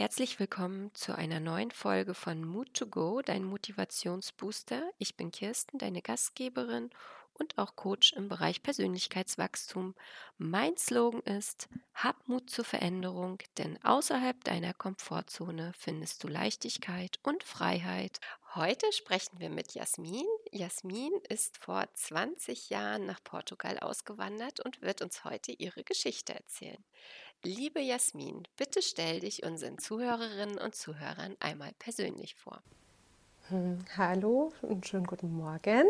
Herzlich willkommen zu einer neuen Folge von Mood to Go, dein Motivationsbooster. Ich bin Kirsten, deine Gastgeberin und auch Coach im Bereich Persönlichkeitswachstum. Mein Slogan ist: Hab Mut zur Veränderung, denn außerhalb deiner Komfortzone findest du Leichtigkeit und Freiheit. Heute sprechen wir mit Jasmin. Jasmin ist vor 20 Jahren nach Portugal ausgewandert und wird uns heute ihre Geschichte erzählen. Liebe Jasmin, bitte stell dich unseren Zuhörerinnen und Zuhörern einmal persönlich vor. Hm, hallo und schönen guten Morgen.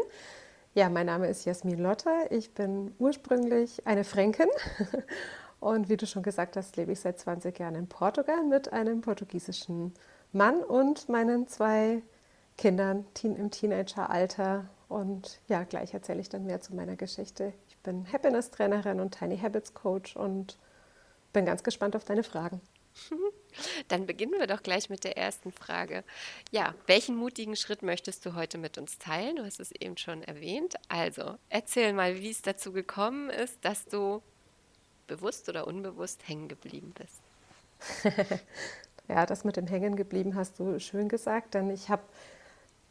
Ja, mein Name ist Jasmin Lotter. Ich bin ursprünglich eine Fränkin und wie du schon gesagt hast, lebe ich seit 20 Jahren in Portugal mit einem portugiesischen Mann und meinen zwei Kindern im Teenageralter. Und ja, gleich erzähle ich dann mehr zu meiner Geschichte. Ich bin Happiness-Trainerin und Tiny Habits Coach und bin ganz gespannt auf deine Fragen. Dann beginnen wir doch gleich mit der ersten Frage. Ja, welchen mutigen Schritt möchtest du heute mit uns teilen? Du hast es eben schon erwähnt. Also, erzähl mal, wie es dazu gekommen ist, dass du bewusst oder unbewusst hängen geblieben bist. ja, das mit dem Hängen geblieben hast du schön gesagt, denn ich habe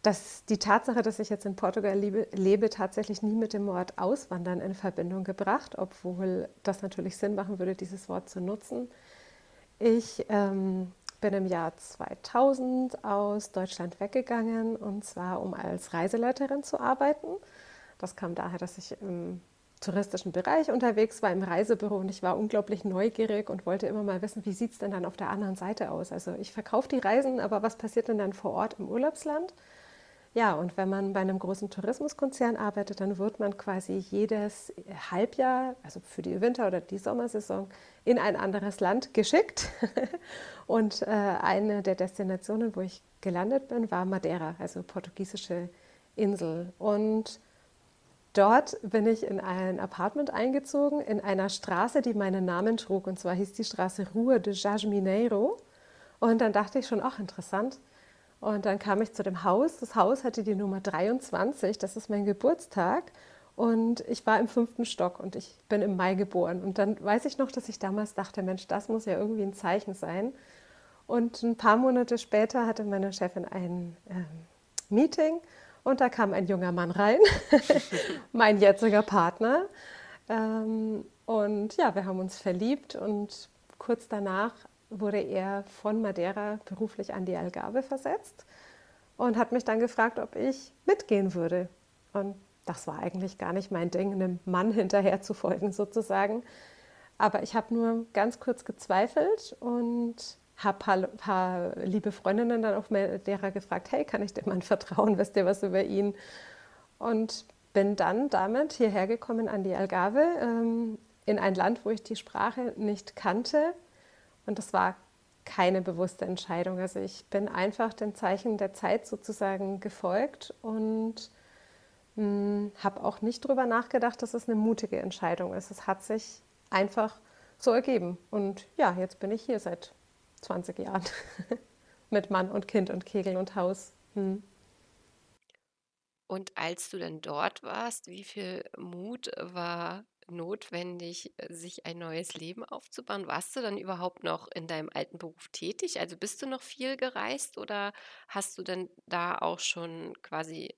dass die Tatsache, dass ich jetzt in Portugal lebe, lebe, tatsächlich nie mit dem Wort Auswandern in Verbindung gebracht, obwohl das natürlich Sinn machen würde, dieses Wort zu nutzen. Ich ähm, bin im Jahr 2000 aus Deutschland weggegangen und zwar um als Reiseleiterin zu arbeiten. Das kam daher, dass ich im touristischen Bereich unterwegs war, im Reisebüro und ich war unglaublich neugierig und wollte immer mal wissen, wie sieht es denn dann auf der anderen Seite aus? Also ich verkaufe die Reisen, aber was passiert denn dann vor Ort im Urlaubsland? Ja, und wenn man bei einem großen Tourismuskonzern arbeitet, dann wird man quasi jedes Halbjahr, also für die Winter- oder die Sommersaison, in ein anderes Land geschickt. und äh, eine der Destinationen, wo ich gelandet bin, war Madeira, also portugiesische Insel. Und dort bin ich in ein Apartment eingezogen, in einer Straße, die meinen Namen trug. Und zwar hieß die Straße Rua de Jasmineiro. Und dann dachte ich schon, ach interessant, und dann kam ich zu dem Haus. Das Haus hatte die Nummer 23, das ist mein Geburtstag. Und ich war im fünften Stock und ich bin im Mai geboren. Und dann weiß ich noch, dass ich damals dachte, Mensch, das muss ja irgendwie ein Zeichen sein. Und ein paar Monate später hatte meine Chefin ein ähm, Meeting und da kam ein junger Mann rein, mein jetziger Partner. Ähm, und ja, wir haben uns verliebt und kurz danach wurde er von Madeira beruflich an die Algarve versetzt und hat mich dann gefragt, ob ich mitgehen würde. Und das war eigentlich gar nicht mein Ding, einem Mann hinterher zu folgen sozusagen. Aber ich habe nur ganz kurz gezweifelt und habe ein paar, paar, liebe Freundinnen dann auf Madeira gefragt, hey, kann ich dem Mann vertrauen, wisst ihr was über ihn? Und bin dann damit hierher gekommen an die Algarve, ähm, in ein Land, wo ich die Sprache nicht kannte und das war keine bewusste Entscheidung. Also ich bin einfach den Zeichen der Zeit sozusagen gefolgt und hm, habe auch nicht darüber nachgedacht, dass es eine mutige Entscheidung ist. Es hat sich einfach so ergeben. Und ja, jetzt bin ich hier seit 20 Jahren mit Mann und Kind und Kegel und Haus. Hm. Und als du dann dort warst, wie viel Mut war notwendig, sich ein neues Leben aufzubauen? Warst du dann überhaupt noch in deinem alten Beruf tätig? Also bist du noch viel gereist oder hast du denn da auch schon quasi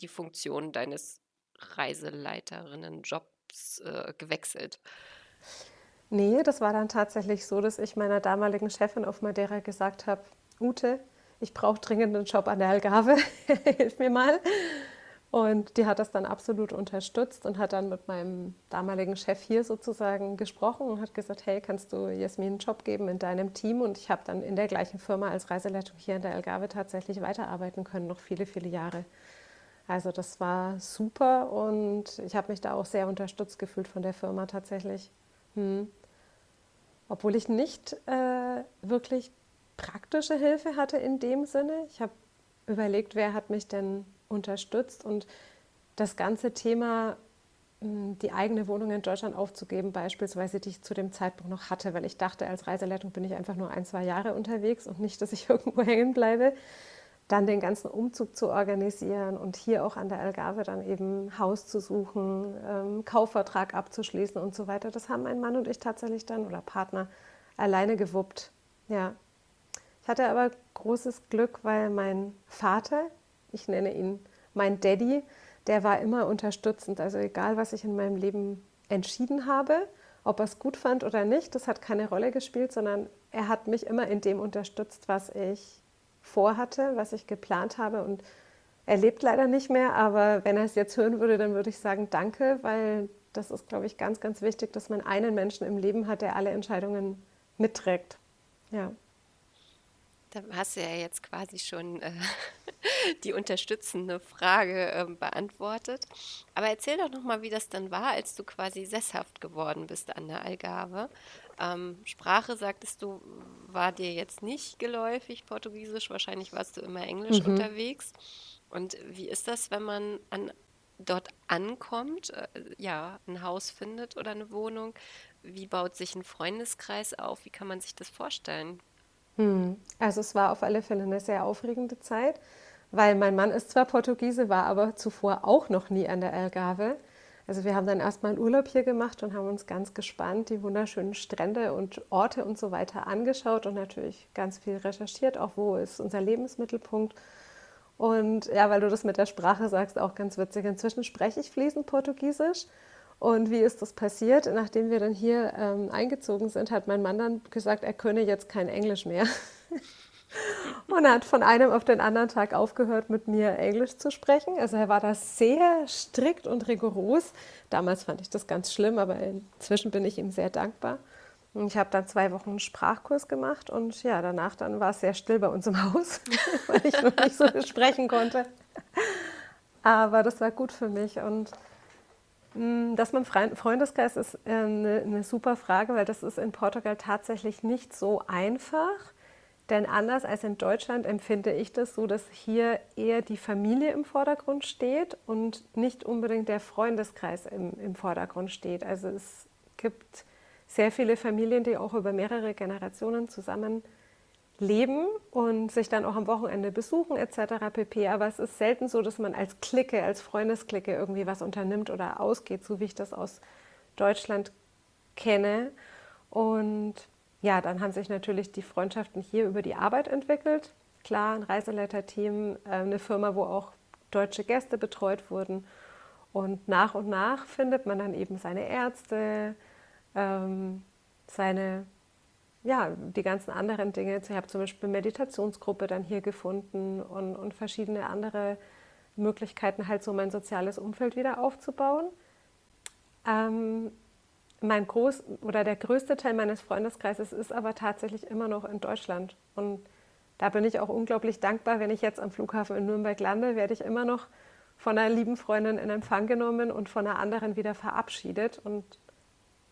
die Funktion deines Reiseleiterinnenjobs äh, gewechselt? Nee, das war dann tatsächlich so, dass ich meiner damaligen Chefin auf Madeira gesagt habe, Ute, ich brauche dringend einen Job an der Algarve, hilf mir mal. Und die hat das dann absolut unterstützt und hat dann mit meinem damaligen Chef hier sozusagen gesprochen und hat gesagt, hey, kannst du Jasmin einen Job geben in deinem Team? Und ich habe dann in der gleichen Firma als Reiseleitung hier in der Algarve tatsächlich weiterarbeiten können, noch viele, viele Jahre. Also das war super und ich habe mich da auch sehr unterstützt gefühlt von der Firma tatsächlich. Hm. Obwohl ich nicht äh, wirklich praktische Hilfe hatte in dem Sinne. Ich habe überlegt, wer hat mich denn unterstützt und das ganze Thema, hm, die eigene Wohnung in Deutschland aufzugeben, beispielsweise, die ich zu dem Zeitpunkt noch hatte, weil ich dachte, als Reiseleitung bin ich einfach nur ein, zwei Jahre unterwegs und nicht, dass ich irgendwo hängen bleibe. Dann den ganzen Umzug zu organisieren und hier auch an der Algarve dann eben Haus zu suchen, ähm, Kaufvertrag abzuschließen und so weiter. Das haben mein Mann und ich tatsächlich dann oder Partner alleine gewuppt. Ja. hatte aber großes Glück, weil mein Vater, ich nenne ihn mein Daddy, der war immer unterstützend. Also egal, was ich in meinem Leben entschieden habe, ob er es gut fand oder nicht, das hat keine Rolle gespielt, sondern er hat mich immer in dem unterstützt, was ich vorhatte, was ich geplant habe. Und er lebt leider nicht mehr, aber wenn er es jetzt hören würde, dann würde ich sagen, danke, weil das ist, glaube ich, ganz, ganz wichtig, dass man einen Menschen im Leben hat, der alle Entscheidungen mitträgt. Ja. Da hast du ja jetzt quasi schon äh, die unterstützende Frage äh, beantwortet. Aber erzähl doch nochmal, wie das dann war, als du quasi sesshaft geworden bist an der Algarve. Ähm, Sprache, sagtest du, war dir jetzt nicht geläufig, Portugiesisch. Wahrscheinlich warst du immer Englisch mhm. unterwegs. Und wie ist das, wenn man an, dort ankommt, äh, ja, ein Haus findet oder eine Wohnung? Wie baut sich ein Freundeskreis auf? Wie kann man sich das vorstellen? Hm. Also es war auf alle Fälle eine sehr aufregende Zeit, weil mein Mann ist zwar Portugiese, war aber zuvor auch noch nie an der Algarve. Also wir haben dann erstmal einen Urlaub hier gemacht und haben uns ganz gespannt die wunderschönen Strände und Orte und so weiter angeschaut und natürlich ganz viel recherchiert, auch wo ist unser Lebensmittelpunkt. Und ja, weil du das mit der Sprache sagst, auch ganz witzig. Inzwischen spreche ich fließend Portugiesisch und wie ist das passiert? Nachdem wir dann hier ähm, eingezogen sind, hat mein Mann dann gesagt, er könne jetzt kein Englisch mehr. und er hat von einem auf den anderen Tag aufgehört, mit mir Englisch zu sprechen. Also er war da sehr strikt und rigoros. Damals fand ich das ganz schlimm, aber inzwischen bin ich ihm sehr dankbar. Und ich habe dann zwei Wochen einen Sprachkurs gemacht und ja, danach dann war es sehr still bei uns im Haus, weil ich noch nicht so sprechen konnte. Aber das war gut für mich und das mit dem Freundeskreis ist eine, äh, eine super Frage, weil das ist in Portugal tatsächlich nicht so einfach. Denn anders als in Deutschland empfinde ich das so, dass hier eher die Familie im Vordergrund steht und nicht unbedingt der Freundeskreis im, im Vordergrund steht. Also es gibt sehr viele Familien, die auch über mehrere Generationen zusammen leben und sich dann auch am Wochenende besuchen etc. pp. Aber es ist selten so, dass man als Clique, als Freundesklicke irgendwie was unternimmt oder ausgeht, so wie ich das aus Deutschland kenne. Und ja, dann haben sich natürlich die Freundschaften hier über die Arbeit entwickelt. Klar, ein Reiseleiterteam, äh, eine Firma, wo auch deutsche Gäste betreut wurden. Und nach und nach findet man dann eben seine Ärzte, ähm, seine ja, die ganzen anderen Dinge. Ich habe zum Beispiel Meditationsgruppe dann hier gefunden und, und verschiedene andere Möglichkeiten, halt so mein soziales Umfeld wieder aufzubauen. Ähm, mein groß oder der größte Teil meines Freundeskreises ist aber tatsächlich immer noch in Deutschland. Und da bin ich auch unglaublich dankbar, wenn ich jetzt am Flughafen in Nürnberg lande, werde ich immer noch von einer lieben Freundin in Empfang genommen und von einer anderen wieder verabschiedet. Und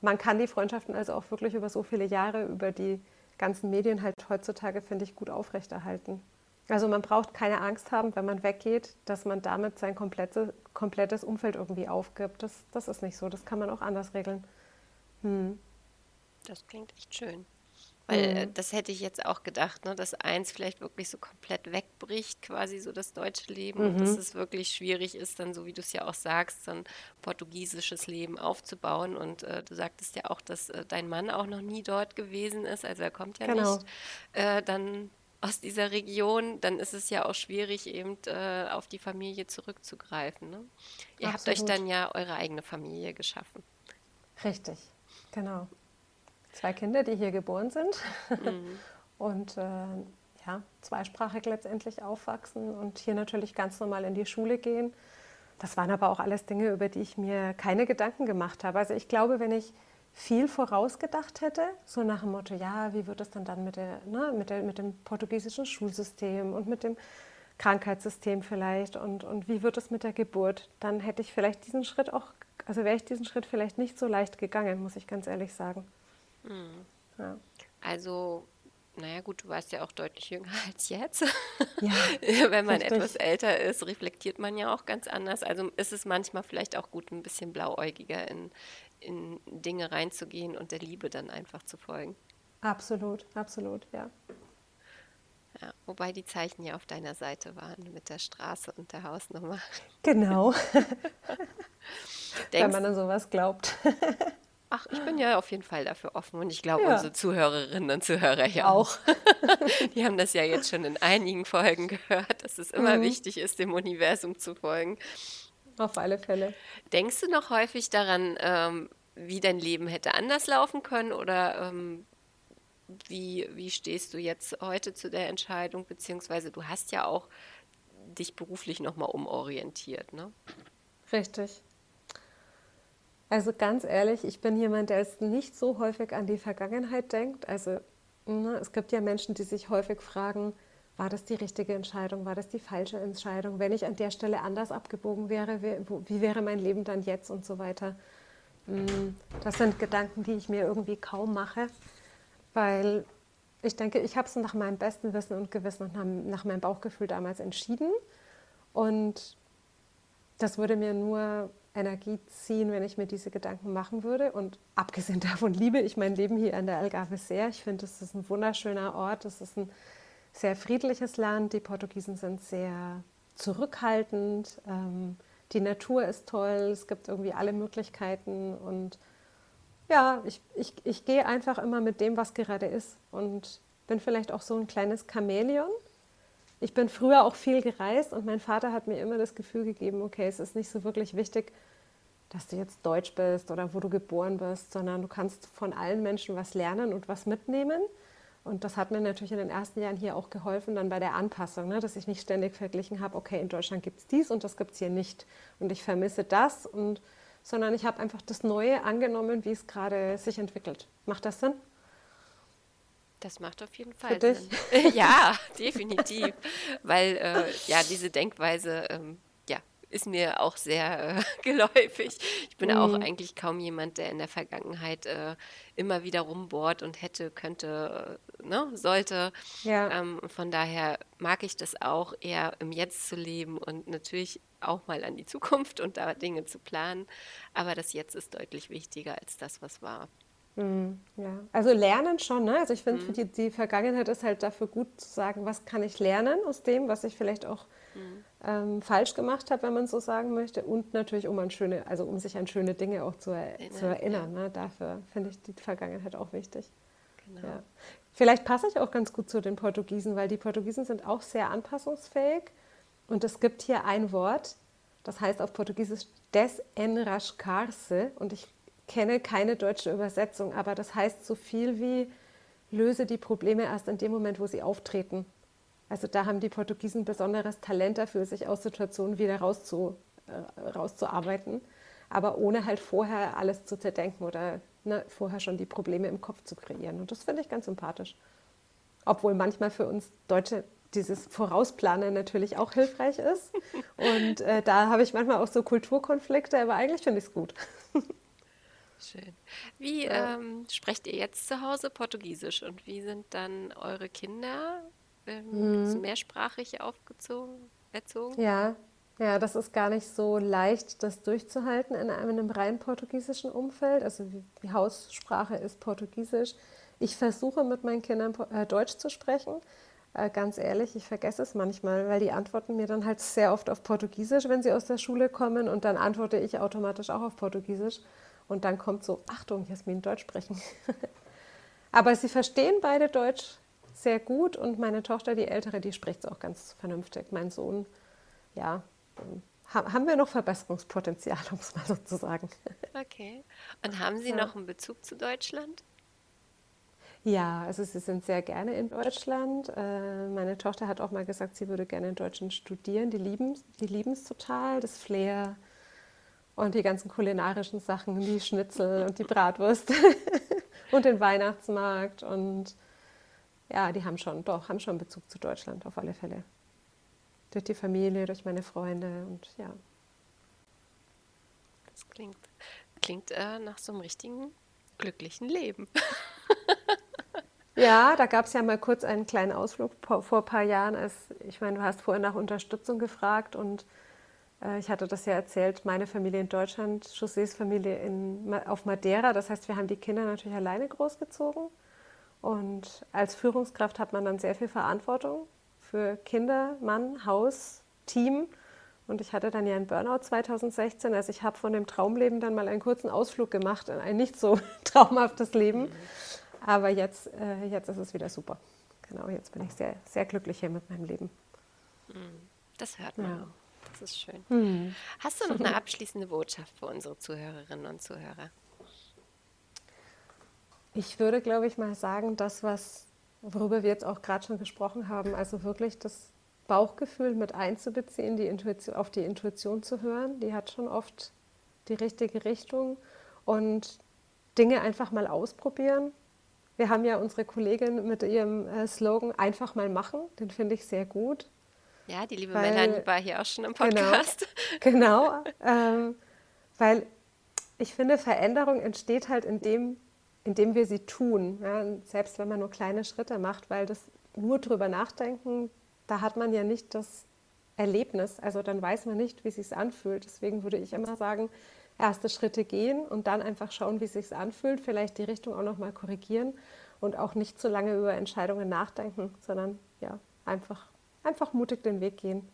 man kann die Freundschaften also auch wirklich über so viele Jahre, über die ganzen Medien halt heutzutage, finde ich, gut aufrechterhalten. Also man braucht keine Angst haben, wenn man weggeht, dass man damit sein komplette, komplettes Umfeld irgendwie aufgibt. Das, das ist nicht so, das kann man auch anders regeln. Hm. Das klingt echt schön. Weil äh, mhm. das hätte ich jetzt auch gedacht, ne, dass eins vielleicht wirklich so komplett wegbricht, quasi so das deutsche Leben. Mhm. Und dass es wirklich schwierig ist, dann, so wie du es ja auch sagst, so ein portugiesisches Leben aufzubauen. Und äh, du sagtest ja auch, dass äh, dein Mann auch noch nie dort gewesen ist. Also er kommt ja genau. nicht äh, dann aus dieser Region, dann ist es ja auch schwierig, eben äh, auf die Familie zurückzugreifen. Ne? Ihr Absolut. habt euch dann ja eure eigene Familie geschaffen. Richtig, genau zwei Kinder, die hier geboren sind mhm. und äh, ja, zweisprachig letztendlich aufwachsen und hier natürlich ganz normal in die Schule gehen. Das waren aber auch alles Dinge, über die ich mir keine Gedanken gemacht habe. Also ich glaube, wenn ich viel vorausgedacht hätte, so nach dem Motto, ja, wie wird es dann dann mit, der, ne, mit, der, mit dem portugiesischen Schulsystem und mit dem Krankheitssystem vielleicht und, und wie wird es mit der Geburt, dann hätte ich vielleicht diesen Schritt auch, also wäre ich diesen Schritt vielleicht nicht so leicht gegangen, muss ich ganz ehrlich sagen. Mhm. Ja. Also, naja gut, du warst ja auch deutlich jünger als jetzt. Ja, Wenn man richtig. etwas älter ist, reflektiert man ja auch ganz anders. Also ist es manchmal vielleicht auch gut, ein bisschen blauäugiger in, in Dinge reinzugehen und der Liebe dann einfach zu folgen. Absolut, absolut, ja. Ja, wobei die Zeichen ja auf deiner Seite waren mit der Straße und der Hausnummer. Genau. Wenn man an sowas glaubt. Ach, ich bin ja auf jeden Fall dafür offen und ich glaube, ja. unsere Zuhörerinnen und Zuhörer ja auch. Die haben das ja jetzt schon in einigen Folgen gehört, dass es immer mhm. wichtig ist, dem Universum zu folgen. Auf alle Fälle. Denkst du noch häufig daran, ähm, wie dein Leben hätte anders laufen können oder ähm, wie, wie stehst du jetzt heute zu der Entscheidung, beziehungsweise du hast ja auch dich beruflich nochmal umorientiert, ne? Richtig. Also ganz ehrlich, ich bin jemand, der jetzt nicht so häufig an die Vergangenheit denkt. Also ne, es gibt ja Menschen, die sich häufig fragen, war das die richtige Entscheidung, war das die falsche Entscheidung, wenn ich an der Stelle anders abgebogen wäre, wie, wäre mein Leben dann jetzt und so weiter. Mm, das sind Gedanken, die ich mir irgendwie kaum mache, weil ich denke, ich habe es nach meinem besten Wissen und Gewissen und nach meinem Bauchgefühl damals entschieden. Und das würde mir nur Energie ziehen, wenn ich mir diese Gedanken machen würde. Und abgesehen davon liebe ich mein Leben hier an der Algarve sehr. Ich finde, es ist ein wunderschöner Ort. Es ist ein sehr friedliches Land. Die Portugiesen sind sehr zurückhaltend. Ähm, die Natur ist toll. Es gibt irgendwie alle Möglichkeiten. Und ja, ich, ich, ich gehe einfach immer mit dem, was gerade ist. Und bin vielleicht auch so ein kleines Chamäleon ich bin früher auch viel gereist und mein Vater hat mir immer das Gefühl gegeben, okay, es ist nicht so wirklich wichtig, dass du jetzt Deutsch bist oder wo du geboren bist, sondern du kannst von allen Menschen was lernen und was mitnehmen. Und das hat mir natürlich in den ersten Jahren hier auch geholfen, dann bei der Anpassung, ne, dass ich nicht ständig verglichen habe, okay, in Deutschland gibt es dies und das gibt es hier nicht. Und ich vermisse das, und, sondern ich habe einfach das Neue angenommen, wie es gerade sich entwickelt. Macht das Sinn? Das macht auf jeden Fall Sinn. ja, definitiv. Weil äh, ja, diese Denkweise ähm, ja, ist mir auch sehr äh, geläufig. Ich bin mhm. auch eigentlich kaum jemand, der in der Vergangenheit äh, immer wieder rumbohrt und hätte, könnte, äh, ne, sollte. Ja. Ähm, von daher mag ich das auch, eher im Jetzt zu leben und natürlich auch mal an die Zukunft und da Dinge zu planen. Aber das Jetzt ist deutlich wichtiger als das, was war. Mhm, ja, also lernen schon. Ne? Also ich finde, mhm. die, die Vergangenheit ist halt dafür gut zu sagen, was kann ich lernen aus dem, was ich vielleicht auch mhm. ähm, falsch gemacht habe, wenn man so sagen möchte. Und natürlich, um an schöne, also um sich an schöne Dinge auch zu, er zu erinnern. Ja. Ne? Dafür finde ich die Vergangenheit auch wichtig. Genau. Ja. Vielleicht passe ich auch ganz gut zu den Portugiesen, weil die Portugiesen sind auch sehr anpassungsfähig. Und es gibt hier ein Wort, das heißt auf Portugiesisch desenrascar-se. Und ich kenne keine deutsche Übersetzung, aber das heißt so viel wie löse die Probleme erst in dem Moment, wo sie auftreten. Also da haben die Portugiesen besonderes Talent dafür, sich aus Situationen wieder rauszu, äh, rauszuarbeiten, aber ohne halt vorher alles zu zerdenken oder ne, vorher schon die Probleme im Kopf zu kreieren. Und das finde ich ganz sympathisch. Obwohl manchmal für uns Deutsche dieses Vorausplanen natürlich auch hilfreich ist. Und äh, da habe ich manchmal auch so Kulturkonflikte, aber eigentlich finde ich es gut. Schön. Wie ähm, sprecht ihr jetzt zu Hause Portugiesisch und wie sind dann eure Kinder ähm, mhm. mehrsprachig aufgezogen, erzogen? Ja, ja, das ist gar nicht so leicht, das durchzuhalten in einem rein portugiesischen Umfeld. Also die Haussprache ist Portugiesisch. Ich versuche mit meinen Kindern äh, Deutsch zu sprechen. Äh, ganz ehrlich, ich vergesse es manchmal, weil die antworten mir dann halt sehr oft auf Portugiesisch, wenn sie aus der Schule kommen und dann antworte ich automatisch auch auf Portugiesisch. Und dann kommt so, Achtung, Jasmin, Deutsch sprechen. Aber sie verstehen beide Deutsch sehr gut und meine Tochter, die ältere, die spricht es auch ganz vernünftig. Mein Sohn, ja, haben wir noch Verbesserungspotenzial, um es mal so zu sagen. Okay. Und haben Sie ja. noch einen Bezug zu Deutschland? Ja, also sie sind sehr gerne in Deutschland. Äh, meine Tochter hat auch mal gesagt, sie würde gerne in Deutschland studieren. Die lieben die es total, das Flair, und die ganzen kulinarischen Sachen, die Schnitzel und die Bratwurst und den Weihnachtsmarkt. Und ja, die haben schon, doch, haben schon Bezug zu Deutschland auf alle Fälle. Durch die Familie, durch meine Freunde und ja. Das klingt, klingt äh, nach so einem richtigen glücklichen Leben. Ja, da gab es ja mal kurz einen kleinen Ausflug vor, vor ein paar Jahren. Als, ich meine, du hast vorher nach Unterstützung gefragt und ich hatte das ja erzählt, meine Familie in Deutschland, Josés Familie in, auf Madeira. Das heißt, wir haben die Kinder natürlich alleine großgezogen. Und als Führungskraft hat man dann sehr viel Verantwortung für Kinder, Mann, Haus, Team. Und ich hatte dann ja einen Burnout 2016. Also ich habe von dem Traumleben dann mal einen kurzen Ausflug gemacht in ein nicht so traumhaftes Leben. Aber jetzt, äh, jetzt ist es wieder super. Genau, jetzt bin ich sehr, sehr glücklich hier mit meinem Leben. Mhm. Das hört man. Ja. Das ist schön. Mhm. Hast du noch eine abschließende Botschaft für unsere Zuhörerinnen und Zuhörer? Ich würde, glaube ich, mal sagen, das, was, worüber wir jetzt auch gerade schon gesprochen haben, also wirklich das Bauchgefühl mit einzubeziehen, die Intuition, auf die Intuition zu hören, die hat schon oft die richtige Richtung und Dinge einfach mal ausprobieren. Wir haben ja unsere Kollegin mit ihrem äh, Slogan einfach mal machen, den finde ich sehr gut. Ja, die liebe weil, Melanie war hier auch schon im genau, Podcast. Genau, genau ähm, weil ich finde, Veränderung entsteht halt in dem, indem wir sie tun. Ja? Selbst wenn man nur kleine Schritte macht, weil das nur drüber nachdenken, da hat man ja nicht das Erlebnis. Also dann weiß man nicht, wie es sich anfühlt. Deswegen würde ich immer sagen, erste Schritte gehen und dann einfach schauen, wie es sich anfühlt. Vielleicht die Richtung auch nochmal korrigieren und auch nicht zu lange über Entscheidungen nachdenken, sondern ja, einfach, einfach mutig den Weg gehen.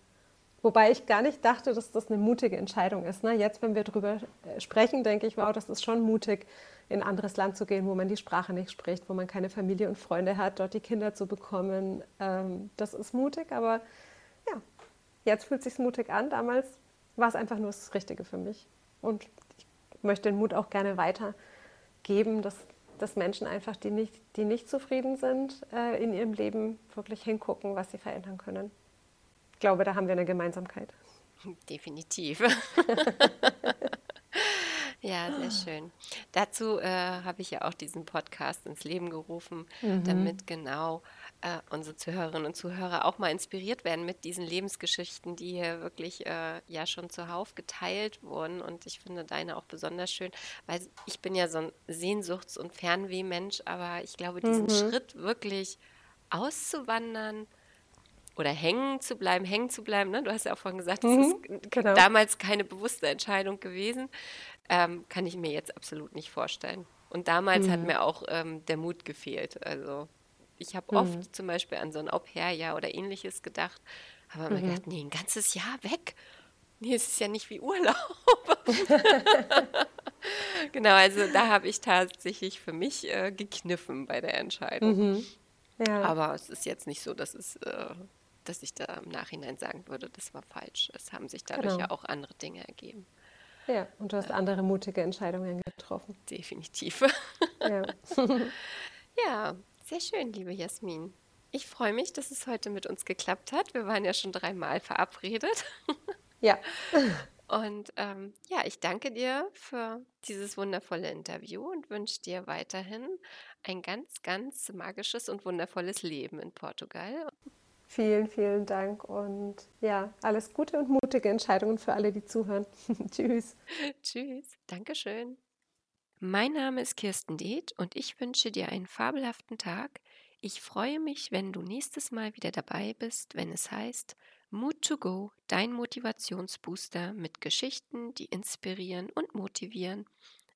Wobei ich gar nicht dachte, dass das eine mutige Entscheidung ist. Ne? Jetzt, wenn wir darüber äh, sprechen, denke ich, wow, das ist schon mutig, in ein anderes Land zu gehen, wo man die Sprache nicht spricht, wo man keine Familie und Freunde hat, dort die Kinder zu bekommen. Ähm, das ist mutig, aber ja, jetzt fühlt es sich mutig an. Damals war es einfach nur das Richtige für mich. Und ich möchte den Mut auch gerne weitergeben, dass, dass Menschen einfach, die nicht, die nicht zufrieden sind äh, in ihrem Leben, wirklich hingucken, was sie verändern können. Ich glaube, da haben wir eine Gemeinsamkeit. Definitiv. Ja, sehr schön. Dazu äh, habe ich ja auch diesen Podcast ins Leben gerufen, mhm. damit genau äh, unsere Zuhörerinnen und Zuhörer auch mal inspiriert werden mit diesen Lebensgeschichten, die hier wirklich äh, ja schon zuhauf geteilt wurden. Und ich finde deine auch besonders schön, weil ich bin ja so ein Sehnsuchts- und Fernweh-Mensch, aber ich glaube, diesen mhm. Schritt wirklich auszuwandern, oder hängen zu bleiben, hängen zu bleiben. Ne? Du hast ja auch vorhin gesagt, das mhm, ist genau. damals keine bewusste Entscheidung gewesen ähm, kann ich mir jetzt absolut nicht vorstellen. Und damals mhm. hat mir auch ähm, der Mut gefehlt. Also ich habe mhm. oft zum Beispiel an so ein Au-pair-Jahr oder ähnliches gedacht, aber mhm. mir gedacht, nee, ein ganzes Jahr weg. Nee, es ist ja nicht wie Urlaub. genau, also da habe ich tatsächlich für mich äh, gekniffen bei der Entscheidung. Mhm. Ja. Aber es ist jetzt nicht so, dass es äh, dass ich da im Nachhinein sagen würde, das war falsch. Es haben sich dadurch genau. ja auch andere Dinge ergeben. Ja, und du hast andere mutige Entscheidungen getroffen. Definitiv. Ja. ja, sehr schön, liebe Jasmin. Ich freue mich, dass es heute mit uns geklappt hat. Wir waren ja schon dreimal verabredet. Ja. Und ähm, ja, ich danke dir für dieses wundervolle Interview und wünsche dir weiterhin ein ganz, ganz magisches und wundervolles Leben in Portugal. Vielen, vielen Dank und ja, alles Gute und mutige Entscheidungen für alle, die zuhören. Tschüss. Tschüss. Dankeschön. Mein Name ist Kirsten Deeth und ich wünsche dir einen fabelhaften Tag. Ich freue mich, wenn du nächstes Mal wieder dabei bist, wenn es heißt Mood to Go, dein Motivationsbooster mit Geschichten, die inspirieren und motivieren.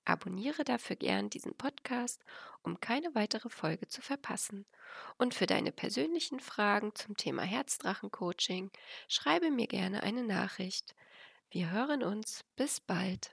Abonniere dafür gern diesen Podcast, um keine weitere Folge zu verpassen. Und für deine persönlichen Fragen zum Thema Herzdrachen-Coaching schreibe mir gerne eine Nachricht. Wir hören uns. Bis bald.